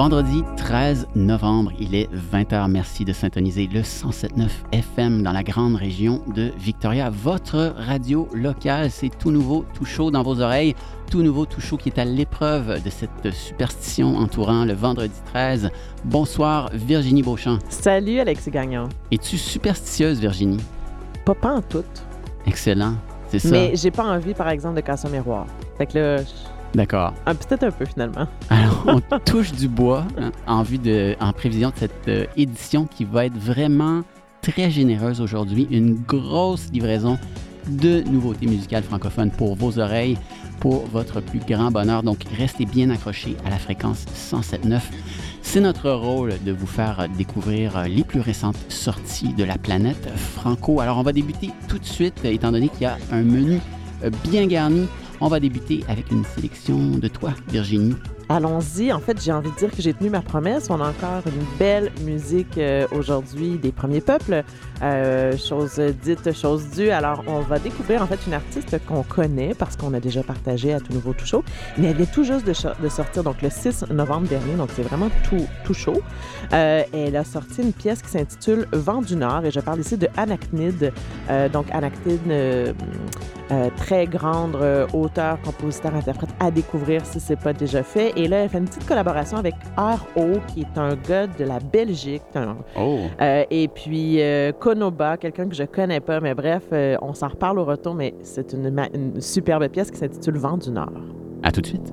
Vendredi 13 novembre, il est 20h. Merci de syntoniser le 107.9 FM dans la grande région de Victoria. Votre radio locale, c'est tout nouveau, tout chaud dans vos oreilles, tout nouveau, tout chaud qui est à l'épreuve de cette superstition entourant le vendredi 13. Bonsoir Virginie Beauchamp. Salut Alexis Gagnon. Es-tu superstitieuse Virginie? Pas, pas en tout. Excellent, c'est ça. Mais j'ai pas envie, par exemple, de casser un miroir. Fait que là, D'accord. un- peut-être un peu finalement. Alors, on touche du bois hein, en vue de, en prévision de cette euh, édition qui va être vraiment très généreuse aujourd'hui. Une grosse livraison de nouveautés musicales francophones pour vos oreilles, pour votre plus grand bonheur. Donc, restez bien accrochés à la fréquence 107.9. C'est notre rôle de vous faire découvrir euh, les plus récentes sorties de la planète franco. Alors, on va débuter tout de suite, étant donné qu'il y a un menu euh, bien garni. On va débuter avec une sélection de toi, Virginie. Allons-y. En fait, j'ai envie de dire que j'ai tenu ma promesse. On a encore une belle musique euh, aujourd'hui des premiers peuples. Euh, chose dite, chose due. Alors, on va découvrir en fait une artiste qu'on connaît parce qu'on a déjà partagé à Tout Nouveau Tout Chaud. Mais elle vient tout juste de, sortir, donc le 6 novembre dernier. Donc, c'est vraiment tout, tout chaud. Euh, elle a sorti une pièce qui s'intitule Vent du Nord et je parle ici de Anachnid. Euh, donc, Anachnid, euh, très grande euh, auteur, compositeur, interprète à découvrir si c'est pas déjà fait. Et là, elle fait une petite collaboration avec R.O., qui est un gars de la Belgique. Oh! euh, et puis Konoba, quelqu'un que je connais pas, mais bref, on s'en reparle au retour, mais c'est une, une superbe pièce qui s'intitule Vent du Nord. À tout de suite.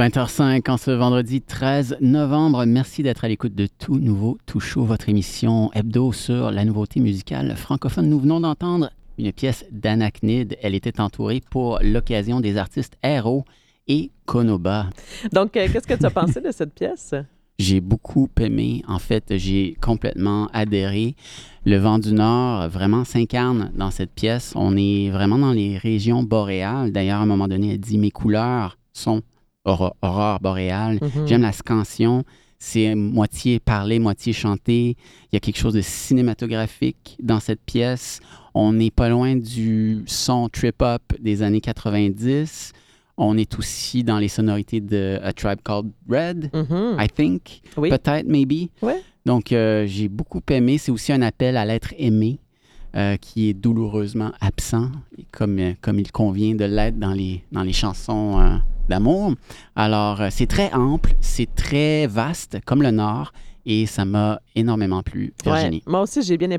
20h05 en ce vendredi 13 novembre. Merci d'être à l'écoute de Tout Nouveau, Tout Chaud, votre émission hebdo sur la nouveauté musicale francophone. Nous venons d'entendre une pièce d'Anachnid. Elle était entourée pour l'occasion des artistes Aero et Konoba. Donc, euh, qu'est-ce que tu as pensé de cette pièce? J'ai beaucoup aimé. En fait, j'ai complètement adhéré. Le vent du Nord vraiment s'incarne dans cette pièce. On est vraiment dans les régions boréales. D'ailleurs, à un moment donné, elle dit Mes couleurs sont aurore, boréale. Mhm. J'aime la scansion. C'est moitié parlé, moitié chanté. Il y a quelque chose de cinématographique dans cette pièce. On n'est pas loin du son trip-hop des années 90. On est aussi dans les sonorités de A Tribe Called Red, Mhm. I think. Oui. Peut-être, maybe. Ouais. Donc, euh, j'ai beaucoup aimé. C'est aussi un appel à l'être aimé euh, qui est douloureusement absent, comme, euh, comme il convient de l'être dans les, dans les chansons euh, d'amour. Alors, euh, c'est très ample, c'est très vaste, comme le Nord, et ça m'a énormément plu, Virginie. Moi aussi, j'ai bien,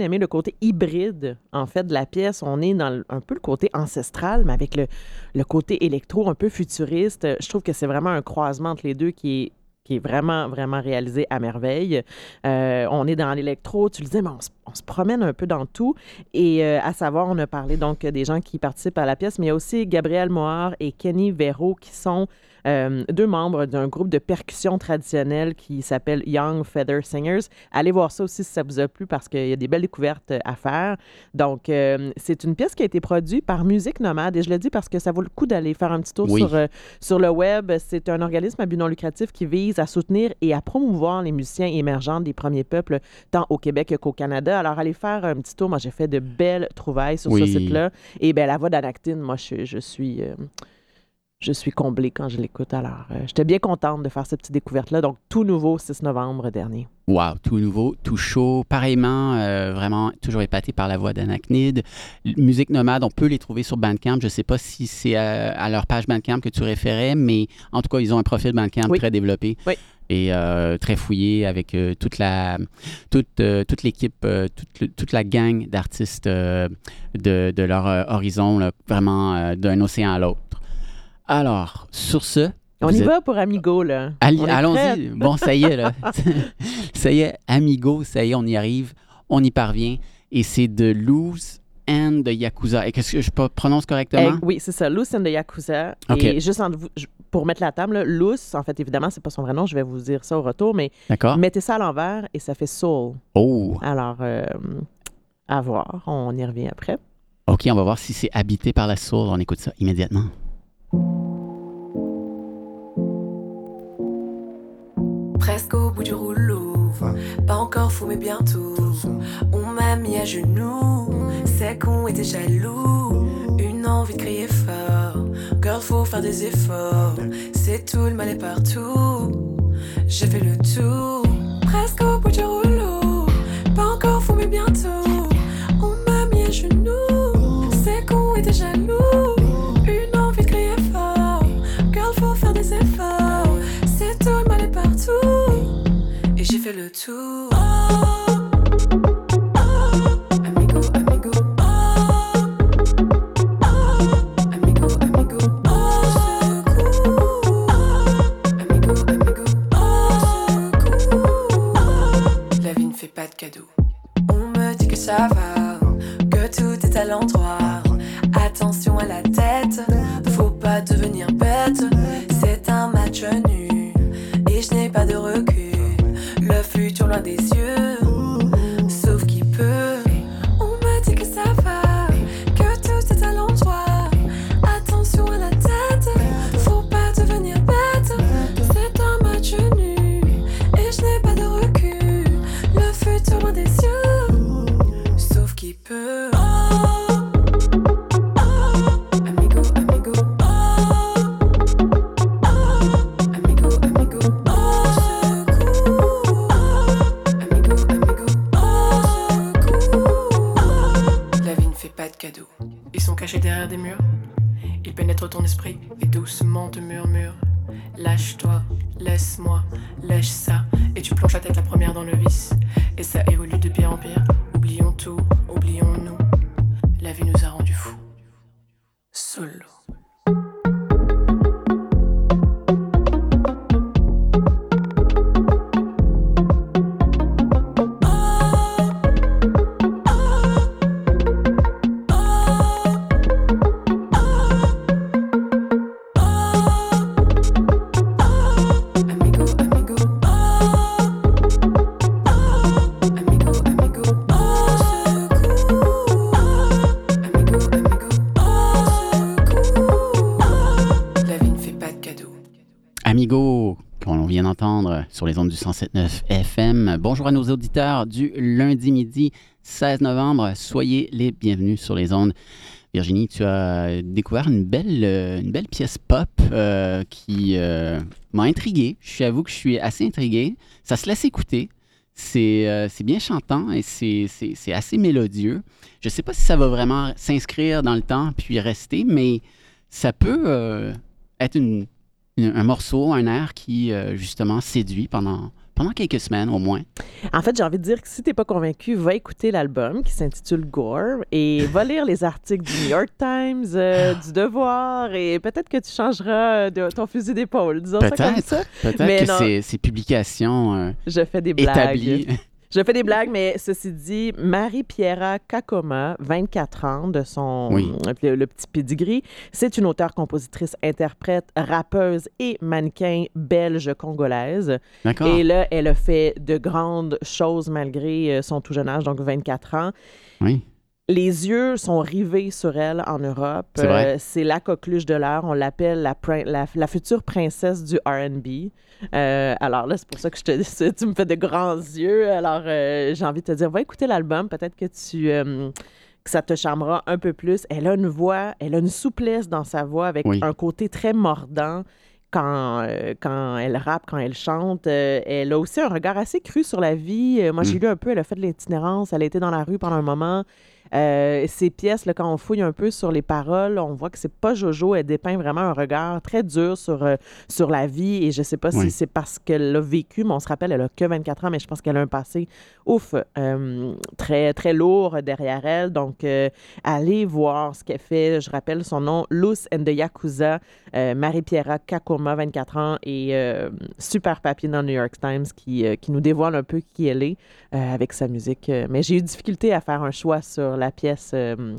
aimé le côté hybride, en fait, de la pièce. On est dans un peu le côté ancestral, mais avec le, le côté électro un peu futuriste. Je trouve que c'est vraiment un croisement entre les deux qui est qui est vraiment, vraiment réalisé à merveille. Euh, on est dans l'électro, tu le disais, mais on se, promène un peu dans tout. Et euh, à savoir, on a parlé donc des gens qui participent à la pièce, mais il y a aussi Gabriel Moir et Kenny Véro qui sont euh, deux membres d'un groupe de percussion traditionnelle qui s'appelle Young Feather Singers. Allez voir ça aussi si ça vous a plu parce qu'il y a des belles découvertes à faire. Donc, euh, c'est une pièce qui a été produite par Musique Nomade et je le dis parce que ça vaut le coup d'aller faire un petit tour Oui. sur, euh, sur le web. C'est un organisme à but non lucratif qui vise à soutenir et à promouvoir les musiciens émergents des premiers peuples, tant au Québec qu'au Canada. Alors, allez faire un petit tour. Moi, j'ai fait de belles trouvailles sur ce site-là. Et bien, la voix d'Anactine, moi, je, je suis... euh, je suis comblée quand je l'écoute. Alors, euh, j'étais bien contente de faire cette petite découverte-là. Donc, tout nouveau, 6 novembre dernier. Wow, tout nouveau, tout chaud. Pareillement, euh, vraiment toujours épaté par la voix d'Anachnid. L- Musique nomade, on peut les trouver sur Bandcamp. Je ne sais pas si c'est à, à leur page Bandcamp que tu référais, mais en tout cas, ils ont un profil Bandcamp Oui. très développé. Oui. Et euh, très fouillé avec euh, toute la toute, euh, toute l'équipe, euh, toute, la gang d'artistes euh, de, de leur euh, horizon, là, vraiment euh, d'un océan à l'autre. Alors, sur ce, On y êtes- va pour Amigo, là. Allons-y. Bon, ça y est, là. ça y est, amigo, ça y est, on y arrive. On y parvient. Et c'est de Loose and de Yakuza. Et qu'est-ce que je pro- prononce correctement? Eh, oui, c'est ça. Loose and the Yakuza. Et juste pour mettre la table, là, Loose, en fait, évidemment, c'est pas son vrai nom. Je vais vous dire ça au retour, mais D'accord. mettez ça à l'envers et ça fait Soul. Oh, Alors, euh, à voir. On y revient après. OK, on va voir si c'est habité par la soul. On écoute ça immédiatement. Presque au bout du rouleau, pas encore fou mais bientôt. On m'a mis à genoux, c'est qu'on était jaloux. Une envie de crier fort, girl faut faire des efforts. C'est tout, le mal est partout. J'ai fait le tour, presque au bout du rouleau, pas encore fou mais bientôt. On m'a mis à genoux, c'est qu'on était jaloux. Fait le tour. Ils sont cachés derrière des murs. Ils pénètrent ton esprit et doucement te murmurent. Lâche-toi, laisse-moi, lâche ça. Et tu plonges la tête la première dans le vice. Et ça évolue de pire en pire. Oublions tout, oublions-nous. La vie nous a rendus fous. Solo. Sur les ondes du 107.9 FM. Bonjour à nos auditeurs du lundi midi 16 novembre. Soyez les bienvenus sur les ondes. Virginie, tu as découvert une belle, euh, une belle pièce pop euh, qui euh, m'a intrigué. Je avoue que je suis assez intrigué. Ça se laisse écouter. C'est bien chantant et c'est assez mélodieux. Je ne sais pas si ça va vraiment s'inscrire dans le temps puis rester, mais ça peut être une- un morceau, un air qui, euh, justement, séduit pendant, pendant quelques semaines au moins. En fait, j'ai envie de dire que si t'es pas convaincu, va écouter l'album qui s'intitule Gore et va lire les articles du New York Times, euh, du Devoir et peut-être que tu changeras euh, de ton fusil d'épaule. Disons ça comme Peut-être. ça. Peut-être que non. ces, ces publications euh, Je fais des blagues. établies. Je fais des blagues, mais ceci dit, Marie-Pierra Kakoma, 24 ans, de son Oui. le, le petit pedigree, c'est une auteure, compositrice, interprète, rappeuse et mannequin belge-congolaise. D'accord. Et là, elle a fait de grandes choses malgré euh, son tout jeune âge, donc 24 ans. Oui. Les yeux sont rivés sur elle en Europe. C'est. Euh, la coqueluche de l'heure. On l'appelle la, prin- la, la future princesse du R&B. Euh, alors là, c'est pour ça que je te dis, tu me fais de grands yeux. Alors, euh, j'ai envie de te dire, va écouter l'album. Peut-être que tu... que ça te charmera un peu plus. Elle a une voix, elle a une souplesse dans sa voix avec Oui. un côté très mordant quand, euh, quand elle rappe, quand elle chante. Euh, elle a aussi un regard assez cru sur la vie. Euh, moi, j'ai Mm. lu un peu, elle a fait de l'itinérance, elle a été dans la rue pendant un moment. Euh, ses pièces, là, quand on fouille un peu sur les paroles, on voit que c'est pas Jojo. Elle dépeint vraiment un regard très dur sur, euh, sur la vie. Et je sais pas Oui. si c'est parce qu'elle l'a vécu, mais on se rappelle, elle a que 24 ans, mais je pense qu'elle a un passé, ouf, euh, très, très lourd derrière elle. Donc, euh, allez voir ce qu'elle fait. Je rappelle son nom, Luce and the Yakuza, Marie-Pierra Kakoma, 24 ans, et super papier dans le New York Times qui, qui nous dévoile un peu qui elle est avec sa musique. Mais j'ai eu difficulté à faire un choix sur la pièce euh,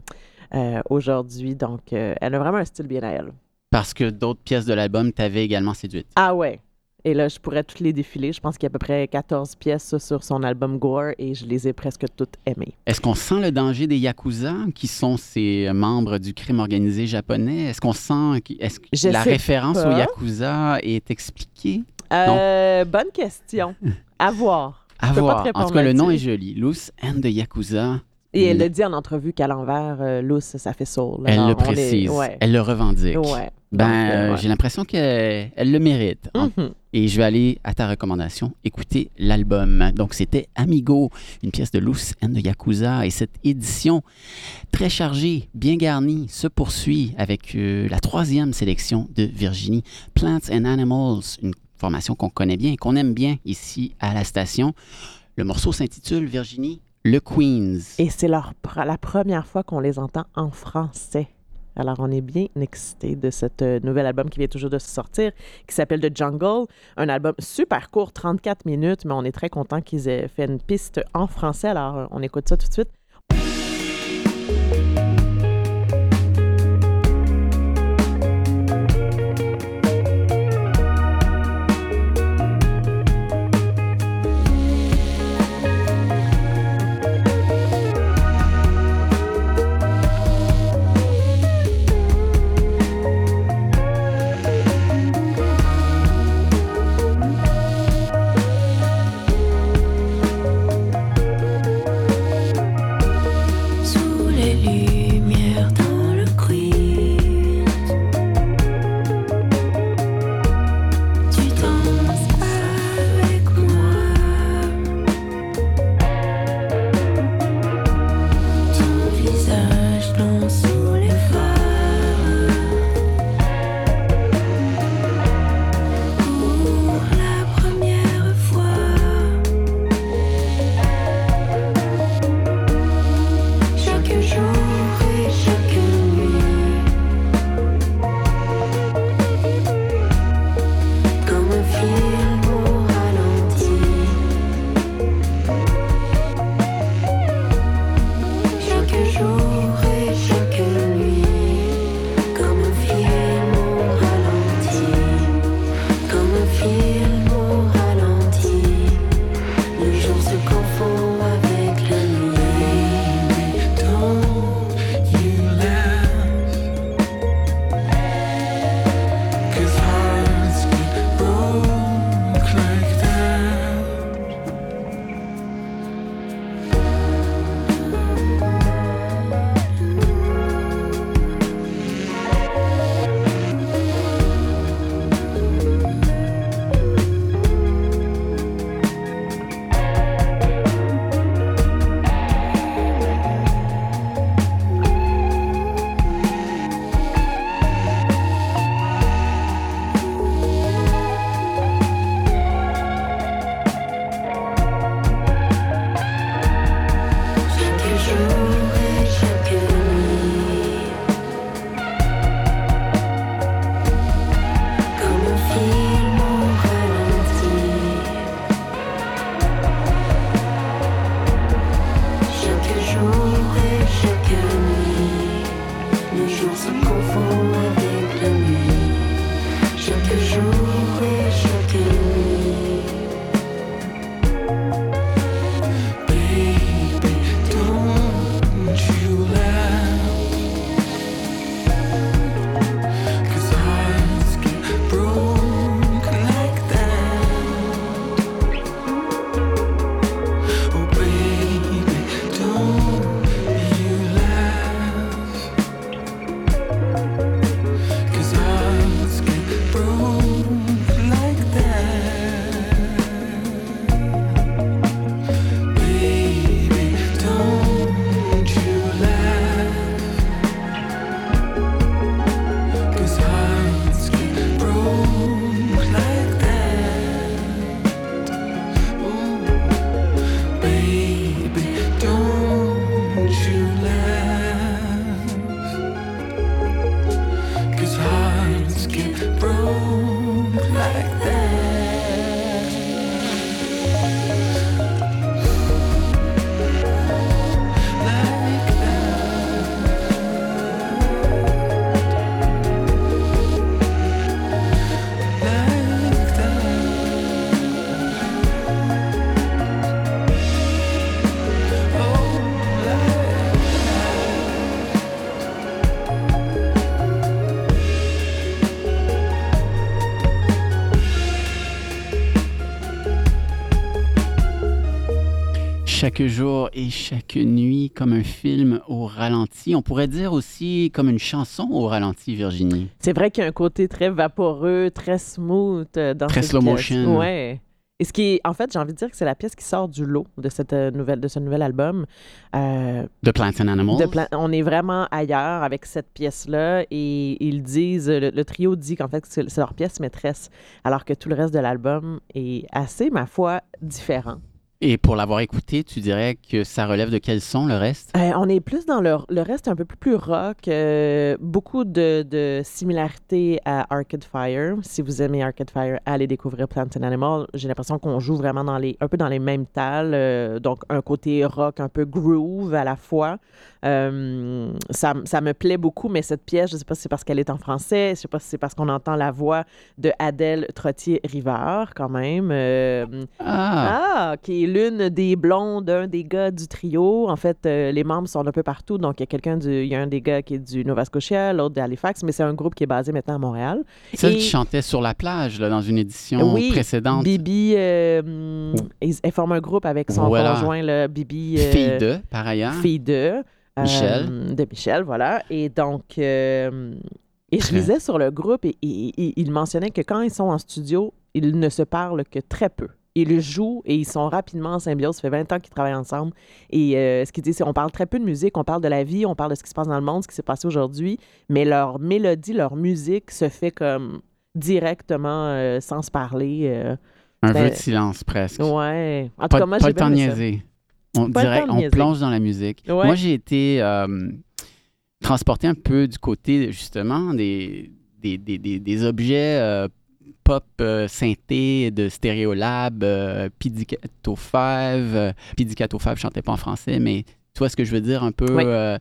euh, aujourd'hui. Donc, euh, elle a vraiment un style bien à elle. Parce que d'autres pièces de l'album t'avaient également séduite. Ah ouais. Et là, je pourrais toutes les défiler. Je pense qu'il y a à peu près 14 pièces sur son album Gore et je les ai presque toutes aimées. Est-ce qu'on sent le danger des Yakuza, qui sont ces membres du crime organisé japonais? Est-ce qu'on sent... qu'- Est-ce que la référence pas. aux Yakuza est expliquée? Euh, bonne question. À voir. À voir. En tout cas, le nom est joli. Loose and the Yakuza. Et elle le dit en entrevue qu'à l'envers, euh, Luce, ça fait soul. Elle Alors, le est- précise. Ouais. Elle le revendique. Ouais. Ben, euh, euh, ouais. j'ai l'impression qu'elle elle le mérite. En- Mhm. Et je vais aller à ta recommandation, écouter l'album. Donc, c'était Amigo, une pièce de Loose and the Yakuza. Et cette édition très chargée, bien garnie, se poursuit avec euh, la troisième sélection de Virginie, Plants and Animals, une formation qu'on connaît bien et qu'on aime bien ici à la station. Le morceau s'intitule, Virginie, Le Queens. Et c'est leur la première fois qu'on les entend en français. Alors, on est bien excités de cet euh, nouvel album qui vient toujours de sortir, qui s'appelle The Jungle. Un album super court, 34 minutes, mais on est très content qu'ils aient fait une piste en français. Alors, euh, on écoute ça tout de suite. Chaque jour et chaque nuit comme un film au ralenti. On pourrait dire aussi comme une chanson au ralenti, Virginie. C'est vrai qu'il y a un côté très vaporeux, très smooth euh, dans Très cette slow pièce. motion. Ouais. Et ce qui est, en fait, j'ai envie de dire que c'est la pièce qui sort du lot de cette euh, nouvelle, de ce nouvel album. Euh, The Plants and Animals. de on est vraiment ailleurs avec cette pièce-là et ils disent, le, le trio dit qu'en fait c'est leur pièce maîtresse, alors que tout le reste de l'album est assez, ma foi, différent. Et pour l'avoir écouté, tu dirais que ça relève de quel son le reste? Euh, on est plus dans le, le reste un peu plus, plus rock, euh, beaucoup de, de similarités à Arcade Fire. Si vous aimez Arcade Fire, allez découvrir Plants and Animals. J'ai l'impression qu'on joue vraiment dans les, un peu dans les mêmes tales, euh, donc un côté rock, un peu groove à la fois. Ça, ça me plaît beaucoup, mais cette pièce, je ne sais pas si c'est parce qu'elle est en français, je ne sais pas si c'est parce qu'on entend la voix de Adèle Trottier-Rivard quand même. Ah! ah, qui est l'une des blondes, un des gars du trio. En fait, euh, les membres sont un peu partout. Donc, il y a quelqu'un du, il y a un des gars qui est du Nova Scotia, l'autre d'Halifax, mais c'est un groupe qui est basé maintenant à Montréal. Celle Et- qui chantait sur la plage là, dans une édition oui, précédente. Bibi, euh, ils- elle forme un groupe avec son Voilà. conjoint, là, Bibi. euh, Fille de, par ailleurs. Fille de. euh, Michel. de Michel, voilà. Et donc, euh, et je lisais sur le groupe et, et- et- il mentionnait que quand ils sont en studio, ils ne se parlent que très peu. Ils jouent et ils sont rapidement en symbiose. Ça fait 20 ans qu'ils travaillent ensemble. Et euh, ce qu'ils disent, c'est on parle très peu de musique, on parle de la vie, on parle de ce qui se passe dans le monde, ce qui s'est passé aujourd'hui, mais leur mélodie, leur musique se fait comme directement euh, sans se parler. euh. Un vœu de silence presque. Ouais. En tout Pas, cas, moi, pas j'ai le temps. On Pas le dirait, temps de on niaiser. plonge dans la musique. Ouais. Moi, j'ai été transporté un peu du côté, justement, des, des, des, des- des objets pop euh, synthé de Stereolab, euh, Pizzicato 5. euh, Pizzicato 5, je chantais pas en français, mais tu vois ce que je veux dire? Un peu, Oui. euh,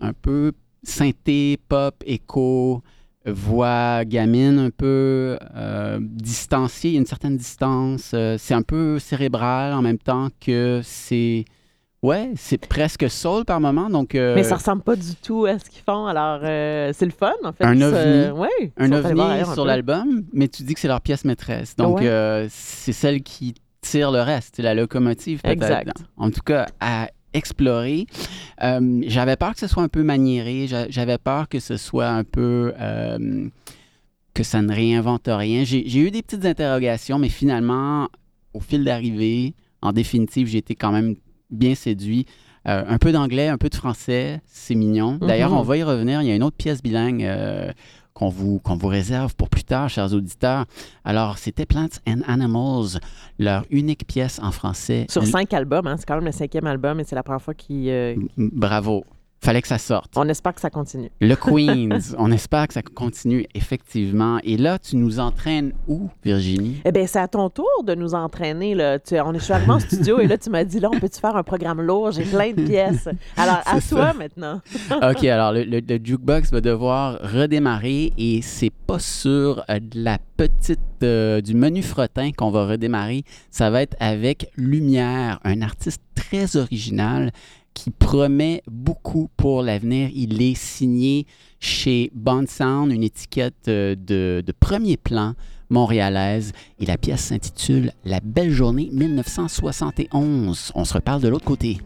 un peu synthé, pop, écho, voix gamine un peu, distanciée, il y a une certaine distance. c'est un peu cérébral en même temps que c'est... Ouais, c'est presque soul par moment, donc... euh, Mais ça ressemble pas du tout à ce qu'ils font. Alors, euh, c'est le fun, en fait. Un ovni. ouais, un ovni un sur l'album, mais tu dis que c'est leur pièce maîtresse. Donc, Ouais. euh, c'est celle qui tire le reste, c'est la locomotive peut-être. Exact. En tout cas, à explorer. J'avais peur que ce soit un peu maniéré, j'a- j'avais peur que ce soit un peu... que ça ne réinvente rien. J'ai j'ai eu des petites interrogations, mais finalement, au fil d'arrivée, en définitive, j'ai été quand même bien séduit. Euh, un peu d'anglais, un peu de français, c'est mignon. D'ailleurs, Mhm. on va y revenir. Il y a une autre pièce bilingue euh, qu'on vous, vous réserve pour plus tard, chers auditeurs. Alors, c'était Plants and Animals, leur unique pièce en français. Sur cinq albums, hein, c'est quand même le cinquième album et c'est la première fois qu'ils. euh, Bravo. Fallait que ça sorte. on espère que ça continue. Le Queens, on espère que ça continue effectivement. Et là, tu nous entraînes où, Virginie? Eh bien, c'est à ton tour de nous entraîner. Là. Tu, on est, je suis arrivée en studio et là, tu m'as dit là, on peut-tu faire un programme lourd? J'ai plein de pièces. Alors, à toi maintenant. OK, alors le, le- le jukebox va devoir redémarrer et c'est pas sur euh, de la petite euh, du menu frottin qu'on va redémarrer. Ça va être avec Lumière, un artiste très original qui promet beaucoup pour l'avenir. Il est signé chez Bond Sound, une étiquette euh, de, de premier plan montréalaise. Et la pièce s'intitule La belle journée 1971. On se reparle de l'autre côté.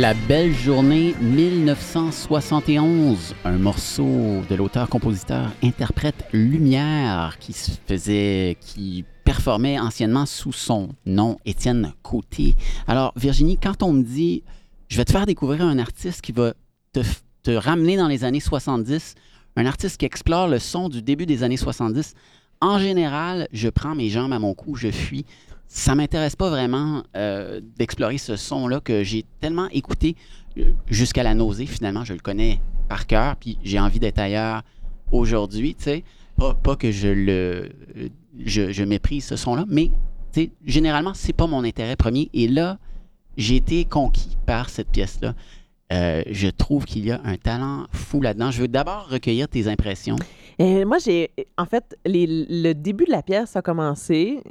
La belle journée 1971, un morceau de l'auteur-compositeur interprète Lumière qui se faisait, qui performait anciennement sous son nom Étienne Côté. Alors Virginie, quand on me dit, je vais te faire découvrir un artiste qui va te, te ramener dans les années 70, un artiste qui explore le son du début des années 70, en général, je prends mes jambes à mon cou, je fuis ça m'intéresse pas vraiment euh, d'explorer ce son-là que j'ai tellement écouté euh, jusqu'à la nausée. Finalement, je le connais par cœur, puis j'ai envie d'être ailleurs aujourd'hui. Tu sais, pas, que je le, je, je méprise ce son-là, mais généralement, c'est pas mon intérêt premier. Et là, j'ai été conquis par cette pièce-là. Euh, je trouve qu'il y a un talent fou là-dedans. Je veux d'abord recueillir tes impressions. Moi, j'ai. En fait, le début de la pièce a commencé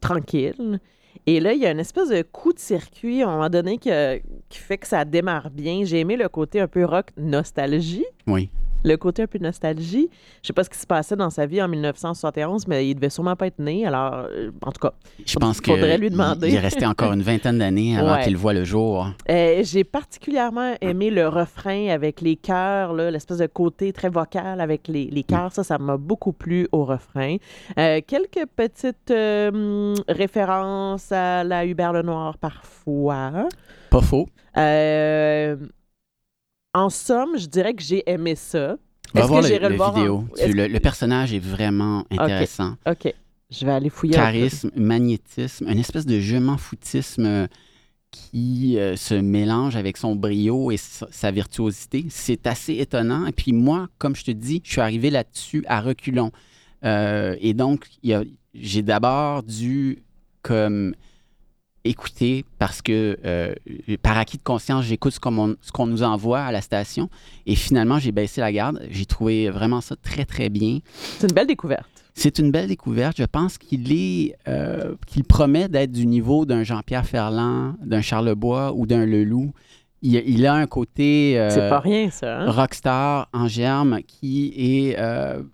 tranquille. Et là, il y a une espèce de coup de circuit à un moment donné que- qui fait que ça démarre bien. J'ai aimé le côté un peu rock nostalgie. Oui. Le côté un peu nostalgie. Je sais pas ce qui se passait dans sa vie en 1971, mais il devait sûrement pas être né. Alors, euh, en tout cas, Je pense que Faudrait lui demander. il est resté encore une vingtaine d'années avant Ouais. qu'il voit le jour. Euh, j'ai particulièrement aimé le refrain avec les chœurs, l'espèce de côté très vocal avec les, les chœurs. Ça, ça m'a beaucoup plu au refrain. Euh, quelques petites euh, références à la Hubert Lenoir parfois. Pas faux. Euh, en somme, je dirais que j'ai aimé ça. Va voir que le, le le voir en- vidéo. Tu- le, le personnage est vraiment intéressant. OK, je vais aller fouiller. Charisme, magnétisme, une espèce de je m'en foutisme euh, qui euh, se mélange avec son brio et sa, sa virtuosité. C'est assez étonnant. Et puis moi, comme je te dis, je suis arrivé là-dessus à reculons. Euh, et donc, j'ai d'abord dû comme écouter parce que euh, par acquis de conscience, j'écoute ce qu'on nous envoie à la station. Et finalement, j'ai baissé la garde. J'ai trouvé vraiment ça très, très bien. C'est une belle découverte. C'est une belle découverte. Je pense qu'il est, euh, qu'il promet d'être du niveau d'un Jean-Pierre Ferland, d'un Charlebois ou d'un Leloup. Il, il a un côté euh, C'est pas rien, ça. hein? rockstar en germe qui est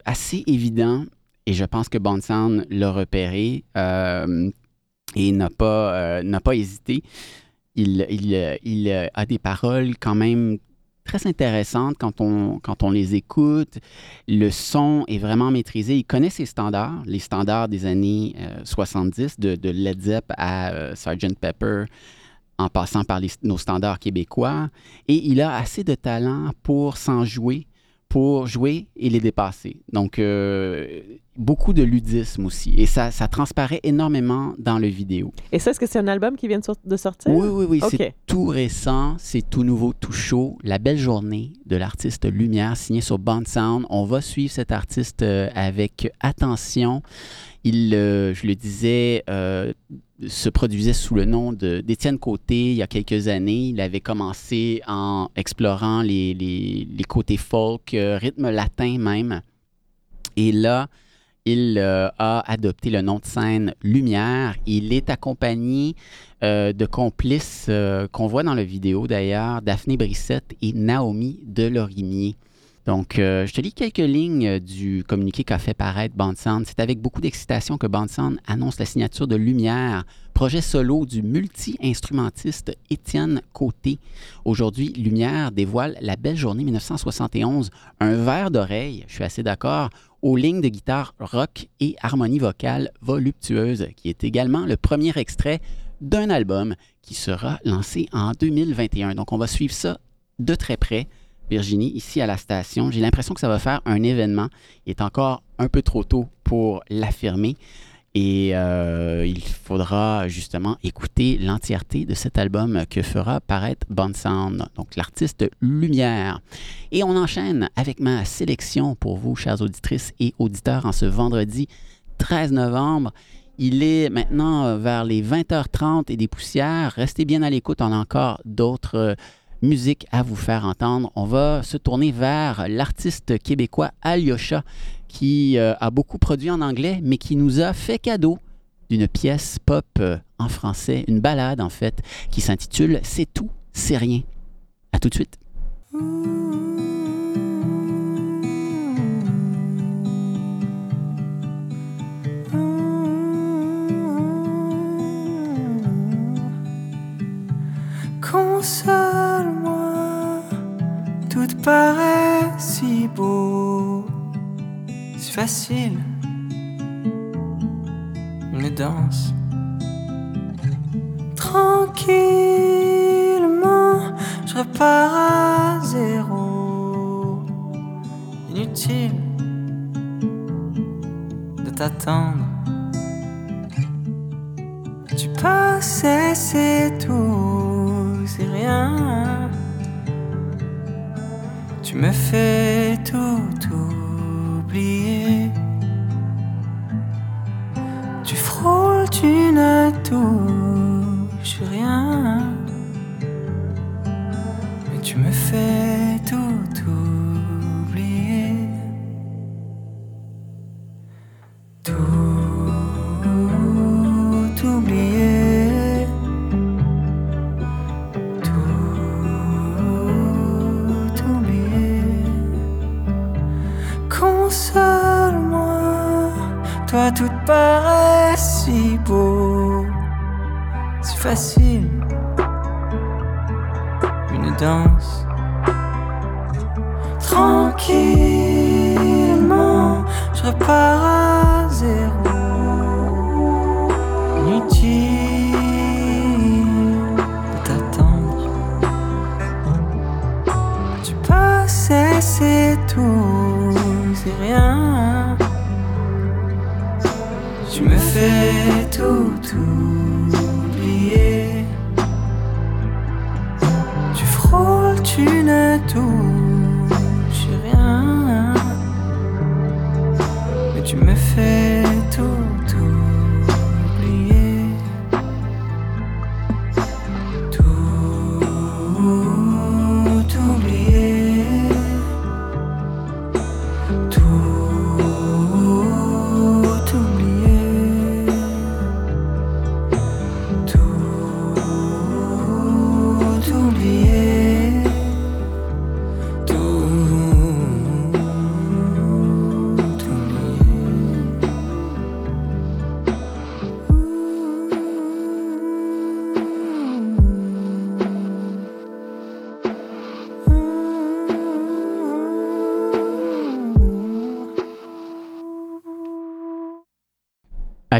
assez évident. Et je pense que Bond Sound l'a repéré et n'a pas, euh, n'a pas hésité. Il, il, a des paroles quand même très intéressantes quand on, quand on les écoute. Le son est vraiment maîtrisé. Il connaît ses standards, les standards des années euh, 70, de, de Led Zepp à euh, Sgt. Pepper, en passant par nos standards québécois. Et il a assez de talent pour s'en jouer, pour jouer et les dépasser. Donc, euh, beaucoup de ludisme aussi. Et ça, ça transparaît énormément dans le vidéo. Et ça, est-ce que c'est un album qui vient de, sor- de sortir? Oui, oui, oui. C'est tout récent, c'est tout nouveau, tout chaud. La belle journée de l'artiste Lumière, signé sur Band Sound. On va suivre cet artiste euh, avec attention. Il, euh, je le disais, euh, se produisait sous le nom d'Étienne Côté il y a quelques années. Il avait commencé en explorant les, les- côtés folk, euh, rythme latin même. Et là, il a adopté le nom de scène Lumière. Il est accompagné de complices qu'on voit dans la vidéo d'ailleurs, Daphné Brissette et Naomi Delorimier. Donc, euh, je te lis quelques lignes du communiqué qu'a fait paraître Band Sound. C'est avec beaucoup d'excitation que Band Sound annonce la signature de Lumière, projet solo du multi-instrumentiste Étienne Côté. Aujourd'hui, Lumière dévoile La belle journée 1971, un verre d'oreille, je suis assez d'accord, aux lignes de guitare rock et harmonie vocale voluptueuse, qui est également le premier extrait d'un album qui sera lancé en 2021. Donc, on va suivre ça de très près. Virginie, ici à la station, j'ai l'impression que ça va faire un événement. Il est encore un peu trop tôt pour l'affirmer. Et euh, il faudra justement écouter l'entièreté de cet album que fera paraître Bond Sound, donc l'artiste Lumière. Et on enchaîne avec ma sélection pour vous, chères auditrices et auditeurs, en ce vendredi 13 novembre. Il est maintenant euh, vers les 20h30 et des poussières. Restez bien à l'écoute, on a encore d'autres euh, musiques à vous faire entendre. On va se tourner vers l'artiste québécois Alyosha, qui euh, a beaucoup produit en anglais, mais qui nous a fait cadeau d'une pièce pop euh, en français, une balade en fait, qui s'intitule C'est tout, c'est rien. À tout de suite. Paraît si beau, si facile. Une danse. Tranquillement, je repars à zéro. Inutile de t'attendre. Tu passais, c'est tout, c'est rien. Tu me fais tout oublier. Tu frôles, tu ne touches rien. Mais tu me fais facile. Une danse. Tranquillement, je repars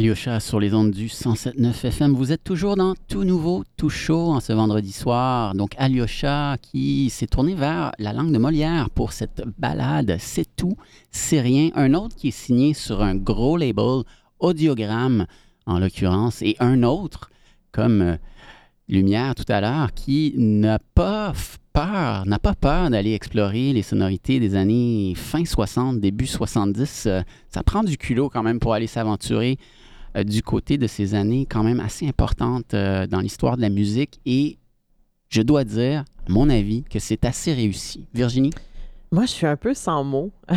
Alyosha sur les ondes du 107.9 FM. Vous êtes toujours dans tout nouveau, tout chaud en ce vendredi soir. Donc Alyosha qui s'est tourné vers la langue de Molière pour cette balade C'est tout, c'est rien. Un autre qui est signé sur un gros label, Audiogramme en l'occurrence, et un autre comme euh, Lumière tout à l'heure qui n'a pas peur, n'a pas peur d'aller explorer les sonorités des années fin 60, début 70. Euh, ça prend du culot quand même pour aller s'aventurer du côté de ces années quand même assez importantes euh, dans l'histoire de la musique et je dois dire, à mon avis, que c'est assez réussi. Virginie? Moi, je suis un peu sans mots.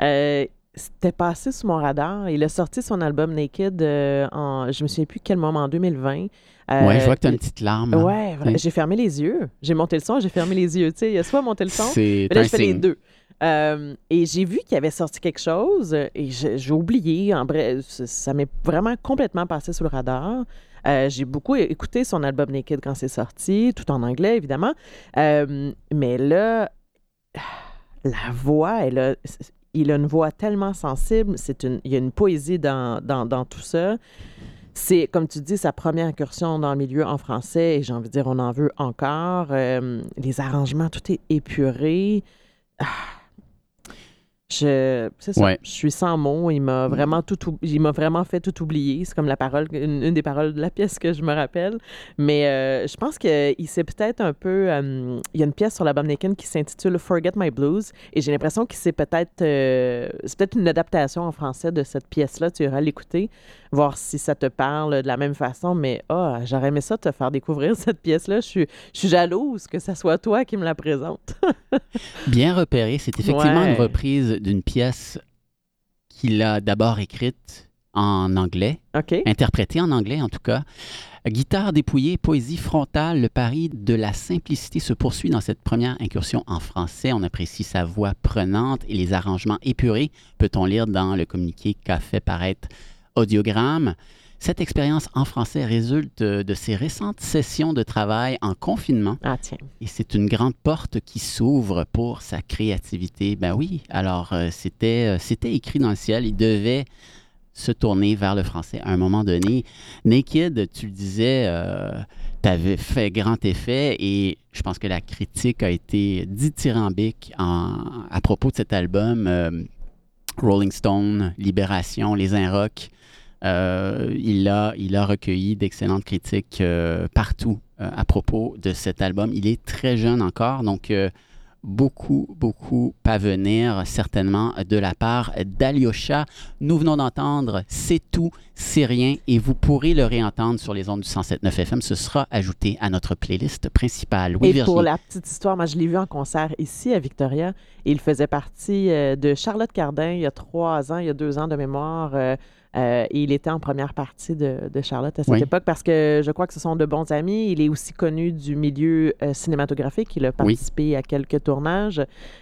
Euh, C'était passé sous mon radar. Il a sorti son album Naked euh, en, je me souviens plus quel moment, en 2020. Euh, ouais, je vois que tu as une petite larme. hein. Ouais, Oui. j'ai fermé les yeux. J'ai monté le son, j'ai fermé les yyeux. Tu sais, il y a soit monté le son, C'est mais là, un je fais les deux. Euh, et j'ai vu qu'il avait sorti quelque chose euh, et j'ai oublié. En bref, ça- m'est vraiment complètement passé sous le radar. Euh, j'ai beaucoup écouté son album Naked quand c'est sorti, tout en anglais, évidemment. Mais là, la voix, il a une voix tellement sensible. Il y a une poésie dans, dans, tout ça. C'est, comme tu dis, sa première incursion dans le milieu en français, et j'ai envie de dire, on en veut encore. Les arrangements, tout est épuré. Ah. Je, c'est ça. Ouais. Je suis sans mots. Il m'a vraiment tout, ou- il m'a vraiment fait tout oublier. C'est comme la parole, une, une des paroles de la pièce que je me rappelle. Mais euh, je pense qu'il s'est peut-être un peu. euh, il y a une pièce sur l'album Naked qui s'intitule Forget My Blues. Et j'ai l'impression que c'est peut-être. euh, c'est peut-être une adaptation en français de cette pièce-là. Tu iras l'écouter, voir si ça te parle de la même façon. Mais ah, j'aurais aimé ça te faire découvrir cette pièce-là. Je suis, je suis jalouse que ça soit toi qui me la présente. Bien repéré, c'est effectivement Ouais. une reprise d'une pièce qu'il a d'abord écrite en anglais, interprétée en anglais en tout cas. Guitare dépouillée, poésie frontale, le pari de la simplicité se poursuit dans cette première incursion en français. On apprécie sa voix prenante et les arrangements épurés, peut-on lire dans le communiqué qu'a fait paraître Audiogramme. Cette expérience en français résulte de ses récentes sessions de travail en confinement Ah, tiens. et c'est une grande porte qui s'ouvre pour sa créativité. Ben oui, alors euh, c'était, euh, c'était écrit dans le ciel. Il devait se tourner vers le français à un moment donné. Naked, tu le disais, tu avais fait grand effet et je pense que la critique a été dithyrambique en- à propos de cet album. Euh, Rolling Stone, Libération, Les Inrocks. Euh, il, a, il a recueilli d'excellentes critiques euh, partout euh, à propos de cet album. Il est très jeune encore, donc beaucoup, beaucoup à venir, certainement, de la part d'Alyosha. Nous venons d'entendre C'est tout, c'est rien, et vous pourrez le réentendre sur les ondes du 107.9 FM. Ce sera ajouté à notre playlist principale. Oui, et Virginie. pour la petite histoire, moi, je l'ai vu en concert ici à Victoria. Et il faisait partie de Charlotte Cardin il y a trois ans, il y a deux ans de mémoire. euh, euh, et il était en première partie de, de Charlotte à cette Oui. époque parce que je crois que ce sont de bons amis. Il est aussi connu du milieu euh, cinématographique. Il a participé à quelques tournages.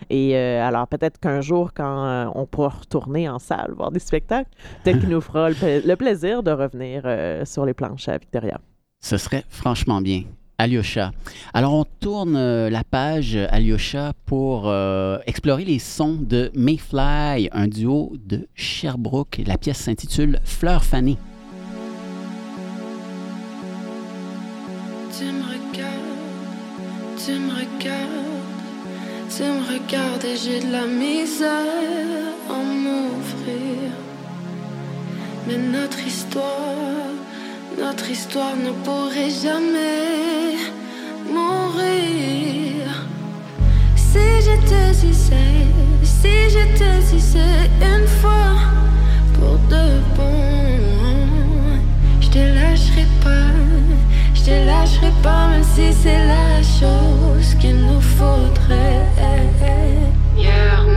Et euh, alors, peut-être qu'un jour, quand on pourra retourner en salle voir des spectacles, peut-être qu'il nous fera le, pla- le plaisir de revenir sur les planches à Victoria. Ce serait franchement bien. Alyosha. Alors, on tourne euh, la page Alyosha pour euh, explorer les sons de Mayfly, un duo de Sherbrooke. La pièce s'intitule Fleur fanée. Tu me regardes, tu me regardes, tu me regardes et j'ai de la misère à m'ouvrir. Mais notre histoire, notre histoire ne pourrait jamais mourir. Si je te disais, si je te disais une fois pour de bon, je te lâcherai pas, je te lâcherai pas, même si c'est la chose qu'il nous faudrait. Hier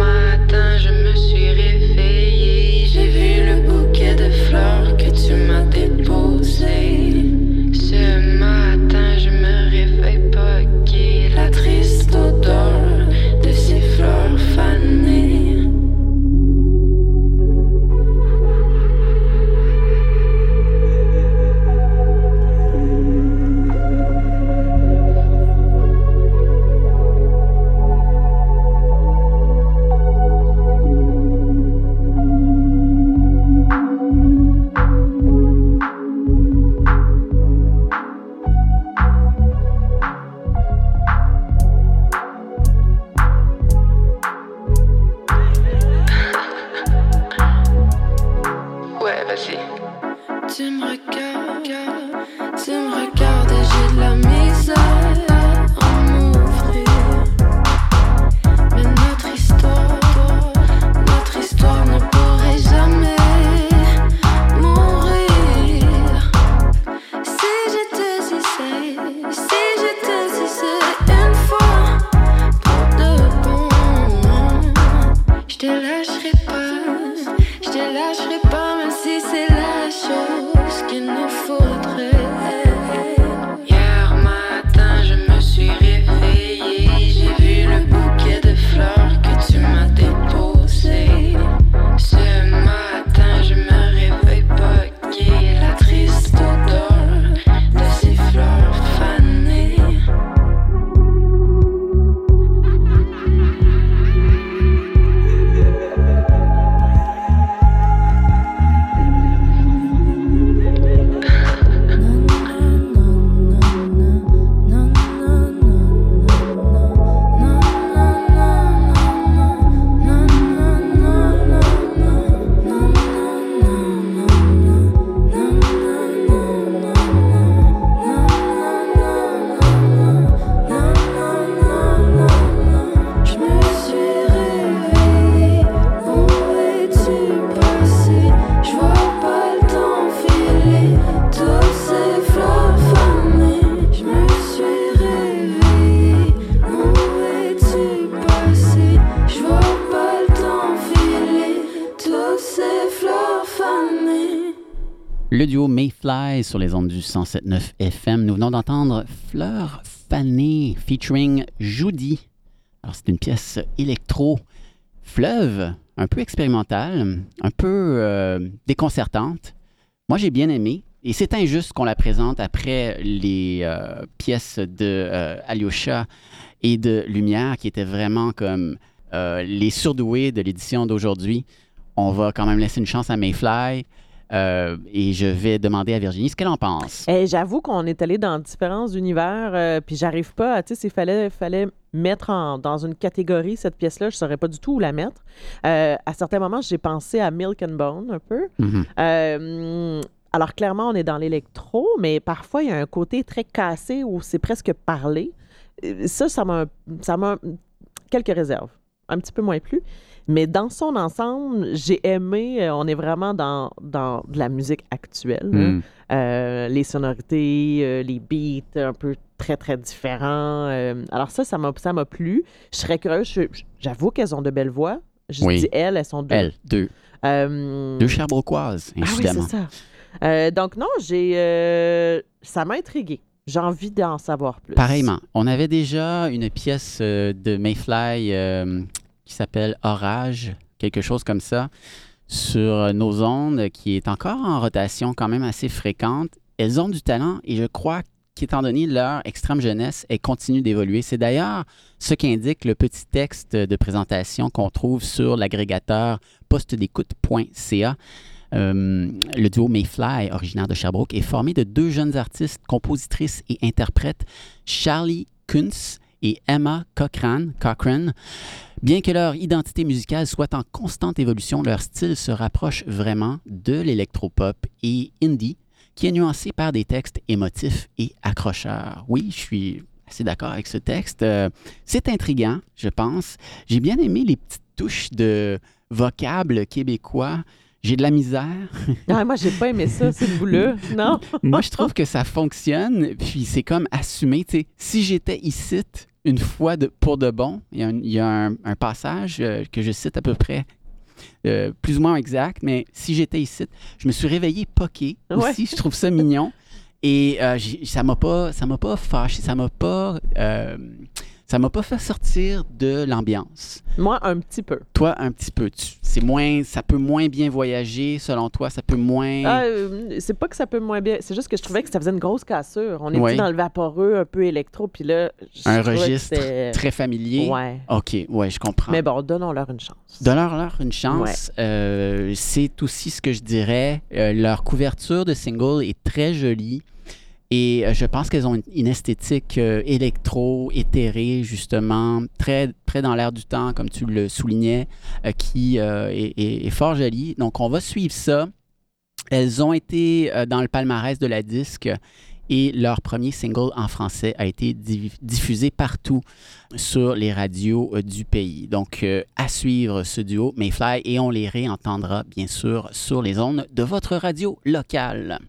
Le duo Mayfly sur les ondes du 107.9 FM. Nous venons d'entendre Fleur fanée featuring Judy. Alors, c'est une pièce électro fleuve, un peu expérimentale, un peu euh, déconcertante. Moi, j'ai bien aimé. et c'est injuste qu'on la présente après les euh, pièces de euh, Alyosha et de Lumière, qui étaient vraiment comme les surdoués de l'édition d'aujourd'hui. On va quand même laisser une chance à Mayfly. Euh, et je vais demander à Virginie ce qu'elle en pense. Eh, J'avoue qu'on est allé dans différents univers, euh, puis j'arrive pas à. Tu sais, s'il fallait, fallait mettre en- dans une catégorie cette pièce-là, je saurais pas du tout où la mettre. Euh, à certains moments, j'ai pensé à Milk and Bone un peu. Mhm. Euh, alors, clairement, on est dans l'électro, mais parfois, il y a un côté très cassé où c'est presque parlé. Ça, ça m'a ça m'a quelques réserves. Un petit peu moins plus. Mais dans son ensemble, j'ai aimé. euh, on est vraiment dans, dans de la musique actuelle. là. Mm. Euh, les sonorités, euh, les beats un peu très, très différents. Euh, alors ça, ça m'a ça m'a plu. Je serais curieuse. J'avoue qu'elles ont de belles voix. Je Oui. dis elles, elles sont deux. Elle, deux. Deux Sherbrookeoises, ah oui, incidemment. c'est ça. Donc non, j'ai... ça m'a intrigué. J'ai envie d'en savoir plus. Pareillement. On avait déjà une pièce de Mayfly s'appelle Orage, quelque chose comme ça, sur nos ondes, qui est encore en rotation quand même assez fréquente. Elles ont du talent et je crois qu'étant donné leur extrême jeunesse, elles continuent d'évoluer. C'est d'ailleurs ce qu'indique le petit texte de présentation qu'on trouve sur l'agrégateur postdécoute.ca. Euh, le duo Mayfly, originaire de Sherbrooke, est formé de deux jeunes artistes, compositrices et interprètes, Charlie Kuntz et Emma Cochrane. Cochrane. Bien que leur identité musicale soit en constante évolution, leur style se rapproche vraiment de l'électropop et indie, qui est nuancé par des textes émotifs et accrocheurs. Oui, je suis assez d'accord avec ce texte. Euh, c'est intriguant, je pense. J'ai bien aimé les petites touches de vocables québécois. J'ai de la misère. Ah, moi, j'ai pas aimé ça, c'est bout-là. Non? Moi, je trouve que ça fonctionne, puis c'est comme assumé. tu sais, si j'étais ici une fois de, pour de bon, il y a un, il y a un- un passage euh, que je cite à peu près, euh, plus ou moins exact, mais si j'étais ici, je me suis réveillé poqué Ouais. aussi. Je trouve ça mignon. Et euh, ça m'a pas, ça m'a pas fâché, ça m'a pas, ça m'a pas fait sortir de l'ambiance. Moi, un petit peu. Toi, un petit peu, c'est moins, ça peut moins bien voyager. Selon toi, ça peut moins. Euh, c'est pas que ça peut moins bien. C'est juste que je trouvais que ça faisait une grosse cassure. On était Oui. dans le vaporeux, un peu électro, puis là, je un que registre c'était- très familier. Ouais. OK, ouais, je comprends. Mais bon, donnons-leur une chance. Donnons-leur une chance. Euh, c'est aussi ce que je dirais. Euh, leur couverture de single est très jolie. Et euh, je pense qu'elles ont une, esthétique euh, électro, éthérée, justement, très, dans l'air du temps, comme tu le soulignais, euh, qui est, fort jolie. Donc, on va suivre ça. Elles ont été dans le palmarès de la disque et leur premier single en français a été di- diffusé partout sur les radios du pays. Donc, à suivre ce duo Mayfly et on les réentendra bien sûr sur les ondes de votre radio locale.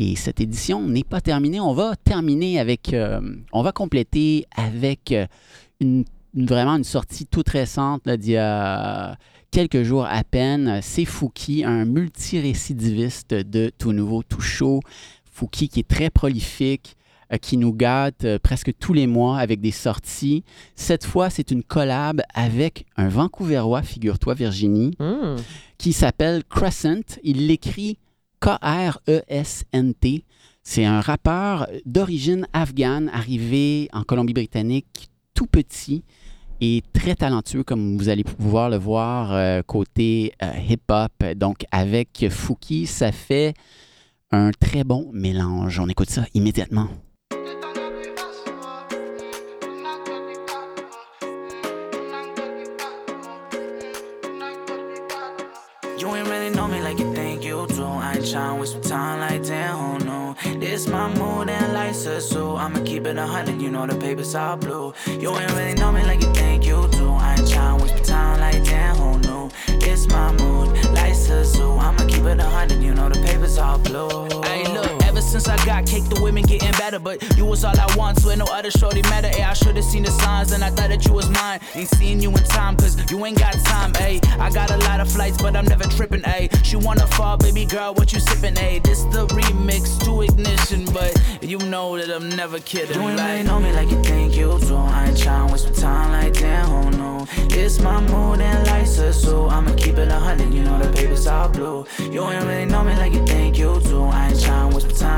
Et cette édition n'est pas terminée. On va terminer avec, euh, on va compléter avec euh, une, vraiment une sortie toute récente d'il y a quelques jours à peine. C'est Fouki, un multirécidiviste de tout nouveau, tout chaud. Fouki qui est très prolifique, euh, qui nous gâte presque tous les mois avec des sorties. Cette fois, c'est une collab avec un Vancouverois, figure-toi Virginie, Hmm. qui s'appelle Crescent. Il l'écrit K-R-E-S-N-T. C'est un rappeur d'origine afghane arrivé en Colombie-Britannique tout petit et très talentueux, comme vous allez pouvoir le voir euh, côté euh, hip-hop. Donc, avec Fouki, ça fait un très bon mélange. On écoute ça immédiatement. So I'ma keep it a hundred. You know the papers all blue. You ain't really know me like you think you do. I ain't tryna waste my time like damn, who knew? It's my mood, license, so I'ma keep it a hundred. You know the papers all blue. Hey, look, since I got kicked, the women getting better, but you was all I want, so ain't no other shorty matter. Hey, I should've seen the signs, and I thought that you was mine. Ain't seeing you in time, cause you ain't got time, ayy. I got a lot of flights, but I'm never tripping, ayy. She wanna fall, baby girl, what you sipping, ayy? This the remix to ignition, but you know that I'm never kidding. You ain't really know me like you think you do. I ain't tryna waste my time like damn, oh who knew? It's my mood and license, so I'ma keep it a hundred. You know the papers all blue. You ain't really know me like you think you do. I ain't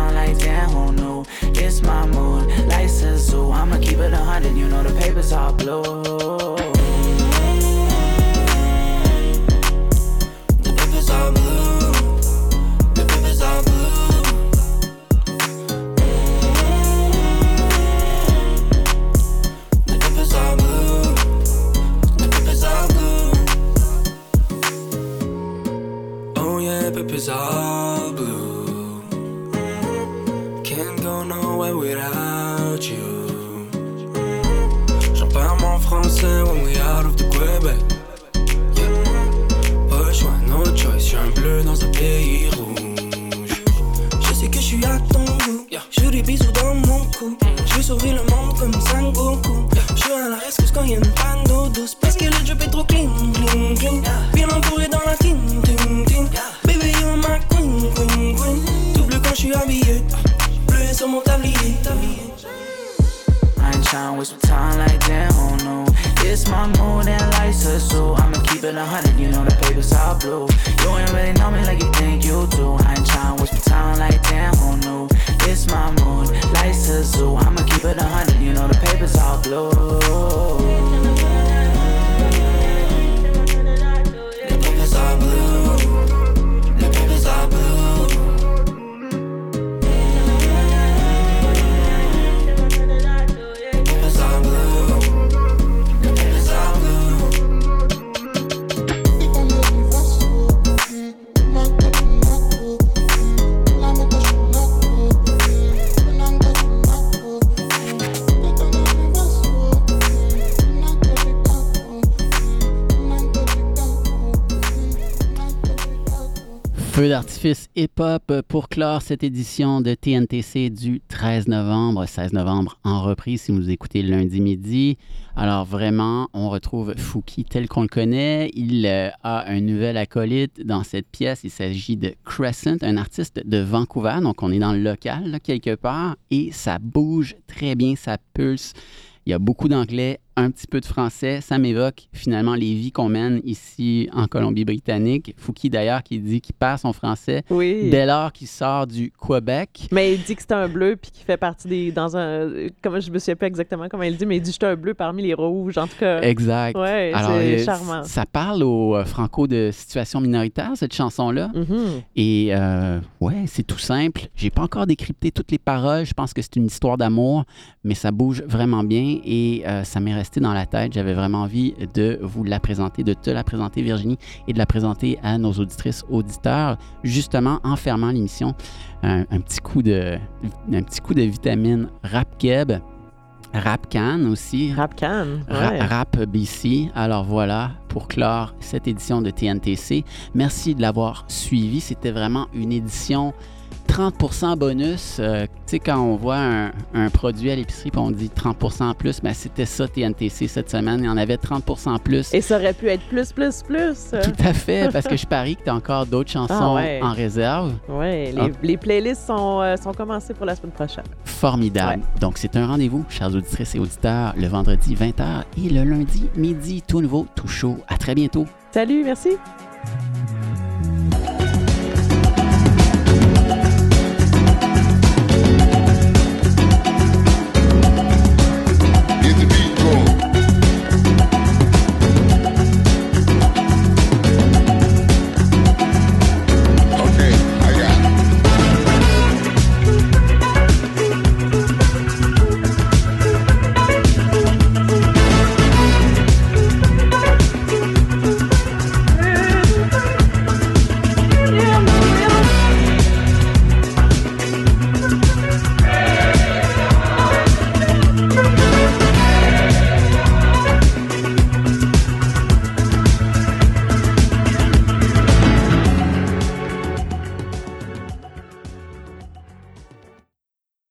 down like damn, who knew? It's my mood, life says zoo. I'ma keep it a hundred, you know the papers are blue. The papers blue. The papers blue. bizarre français when we out of the Quebec. Pas le choix, no choice, j'suis un bleu dans un pays rouge. Je sais que je suis à ton goût, j'ai des bisous dans mon cou. Je vais sauver le monde comme Sangoku. Je suis à la rescousse quand y'a une panne d'eau douce. Parce que le job est trop clean, clean, clean. Bien entouré dans la team, team, team. Baby, you're my queen, queen, queen. Tout bleu quand je suis habillé, bleu sur mon tablier, tablier. Tryna waste my time like that, oh no. It's my mood and lights are so I'ma keep it a hundred, you know the papers all blue. You ain't really know me like you think you do. I ain't tryna waste my time like that, oh no. It's my mood, lights are so I'ma keep it a hundred, you know the papers all blue. D'artifice hip-hop pour clore cette édition de TNTC du 13 novembre, 16 novembre en reprise si vous écoutez lundi midi. Alors vraiment, on retrouve Fouki tel qu'on le connaît. Il euh, a un nouvel acolyte dans cette pièce. Il s'agit de Crescent, un artiste de Vancouver. Donc on est dans le local quelque part et ça bouge très bien, ça pulse. Il y a beaucoup d'anglais, un petit peu de français. Ça m'évoque finalement les vies qu'on mène ici en Colombie-Britannique. Fouki d'ailleurs qui dit qu'il perd son français Oui. dès lors qu'il sort du Québec. Mais il dit que c'est un bleu puis qu'il fait partie des. dans un. Comment je me souviens pas exactement comment il dit, mais il dit que suis un bleu parmi les rouges. En tout cas. Exact. Ouais, c'est euh, charmant. Ça parle aux euh, Franco de situation minoritaire, cette chanson-là. Mhm. Et euh, ouais, c'est tout simple. J'ai pas encore décrypté toutes les paroles. Je pense que c'est une histoire d'amour, mais ça bouge vraiment bien et euh, ça m'est resté dans la tête. J'avais vraiment envie de vous la présenter, de te la présenter, Virginie, et de la présenter à nos auditrices, auditeurs, justement en fermant l'émission. Un, un petit coup de, un petit coup de vitamine rap keb, rap can aussi. Rap Can. Ra- ouais. Rap BC. Alors voilà, pour clore cette édition de TNTC. Merci de l'avoir suivi. C'était vraiment une édition 30% bonus. Euh, tu sais, quand on voit un, un produit à l'épicerie et on dit 30% en plus, ben c'était ça TNTC cette semaine. Il y en avait 30% en plus. Et ça aurait pu être plus, plus, plus. Tout à fait, parce que je parie que tu as encore d'autres chansons Ah ouais. en réserve. Les, Ah. les playlists sont, euh, sont commencées pour la semaine prochaine. Formidable. Donc, c'est un rendez-vous, chers auditrices et auditeurs, le vendredi 20h et le lundi midi, tout nouveau, tout chaud. À très bientôt. Salut, merci.